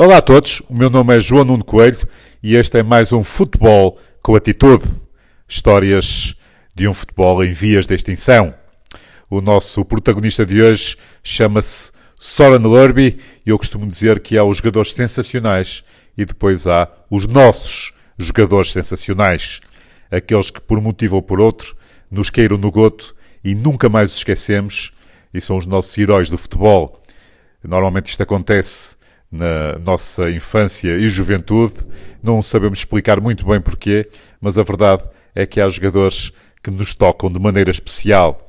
Olá a todos, o meu nome é João Nuno Coelho e este é mais um Futebol com Atitude. Histórias de um futebol em vias de extinção. O nosso protagonista de hoje chama-se Soren Lurby e eu costumo dizer que há os jogadores sensacionais e depois há os nossos jogadores sensacionais. Aqueles que, por motivo ou por outro, nos caíram no goto e nunca mais os esquecemos e são os nossos heróis do futebol. Normalmente isto acontece na nossa infância e juventude. Não sabemos explicar muito bem porquê, mas a verdade é que há jogadores que nos tocam de maneira especial.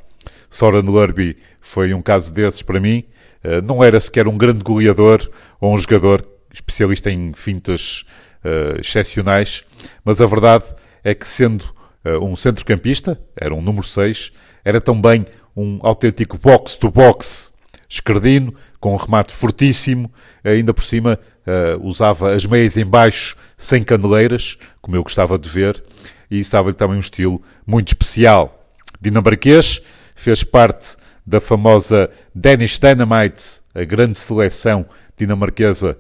Soren Lurby foi um caso desses para mim. Eh, não era sequer um grande goleador ou um jogador especialista em fintas uh, excepcionais, mas a verdade é que, sendo uh, um centrocampista, era um número 6, era também um autêntico box-to-box esquerdino, com um remate fortíssimo, ainda por cima uh, usava as meias em baixo, sem caneleiras, como eu gostava de ver, e estava-lhe também um estilo muito especial. Dinamarquês, fez parte da famosa Danish Dynamite, a grande seleção dinamarquesa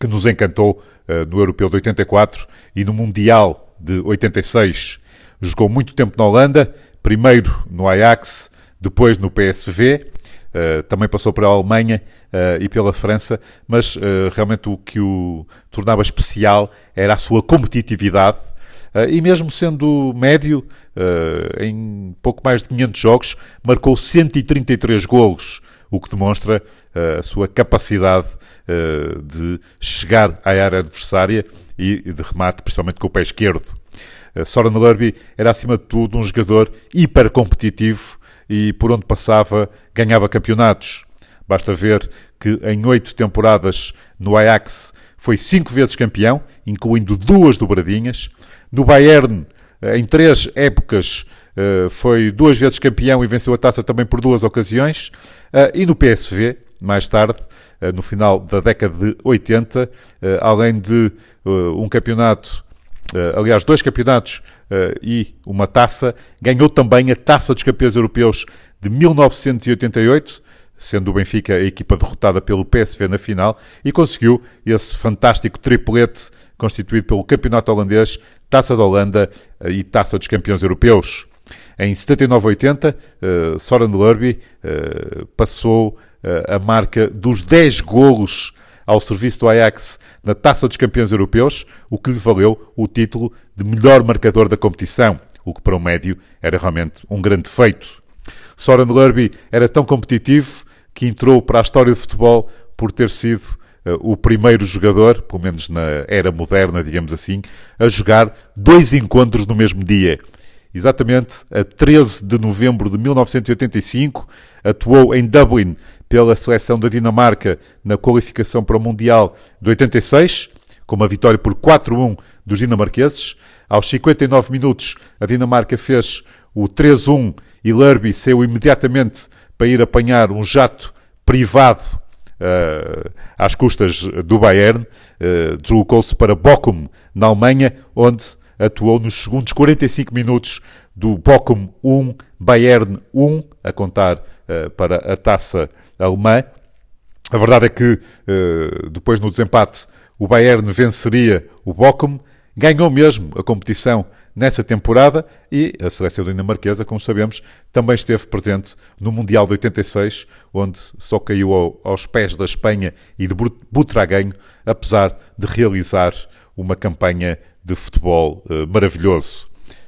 que nos encantou uh, no Europeu de 84 e no Mundial de 86. Jogou muito tempo na Holanda, primeiro no Ajax, depois no PSV, Uh, também passou pela Alemanha uh, e pela França, mas uh, realmente o que o tornava especial era a sua competitividade. e mesmo sendo médio, em pouco mais de 500 jogos, marcou 133 golos, o que demonstra a sua capacidade de chegar à área adversária e de remate, principalmente com o pé esquerdo. Soren Lurby era, acima de tudo, um jogador hiper competitivo e por onde passava ganhava campeonatos. Basta ver que em oito temporadas no Ajax foi cinco vezes campeão, incluindo duas dobradinhas. No Bayern, em três épocas, eh, foi duas vezes campeão e venceu a taça também por duas ocasiões. Eh, e no PSV, mais tarde, eh, no final da década de 80, além de um campeonato, aliás, dois campeonatos uh, e uma taça. Ganhou também a Taça dos Campeões Europeus de 1988, sendo o Benfica a equipa derrotada pelo PSV na final, e conseguiu esse fantástico triplete constituído pelo Campeonato Holandês, Taça da Holanda uh, e Taça dos Campeões Europeus. Em 79-80, uh, Soren Lurby uh, passou uh, a marca dos 10 golos ao serviço do Ajax na Taça dos Campeões Europeus, o que lhe valeu o título de melhor marcador da competição, o que para o médio era realmente um grande feito. Soren Lurby era tão competitivo que entrou para a história do futebol por ter sido uh, o primeiro jogador, pelo menos na era moderna, digamos assim, a jogar dois encontros no mesmo dia. Exatamente a 13 de novembro de 1985, atuou em Dublin pela seleção da Dinamarca na qualificação para o Mundial de 86, com uma vitória por 4-1 dos dinamarqueses. Aos 59 minutos, a Dinamarca fez o 3-1 e Lurby saiu imediatamente para ir apanhar um jato privado uh, às custas do Bayern. Uh, Deslocou-se para Bochum, na Alemanha, onde atuou nos segundos 45 minutos do Bochum 1, Bayern 1, a contar uh, para a taça alemã. A verdade é que uh, depois no desempate o Bayern venceria o Bochum, ganhou mesmo a competição nessa temporada e a seleção dinamarquesa, como sabemos, também esteve presente no Mundial de 86, onde só caiu ao, aos pés da Espanha e de Butragueño, apesar de realizar uma campanha de futebol uh, maravilhoso.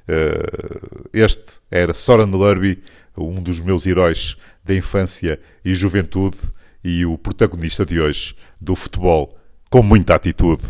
Uh, este era Soren Lurby, um dos meus heróis da infância e juventude e o protagonista de hoje do futebol com muita atitude.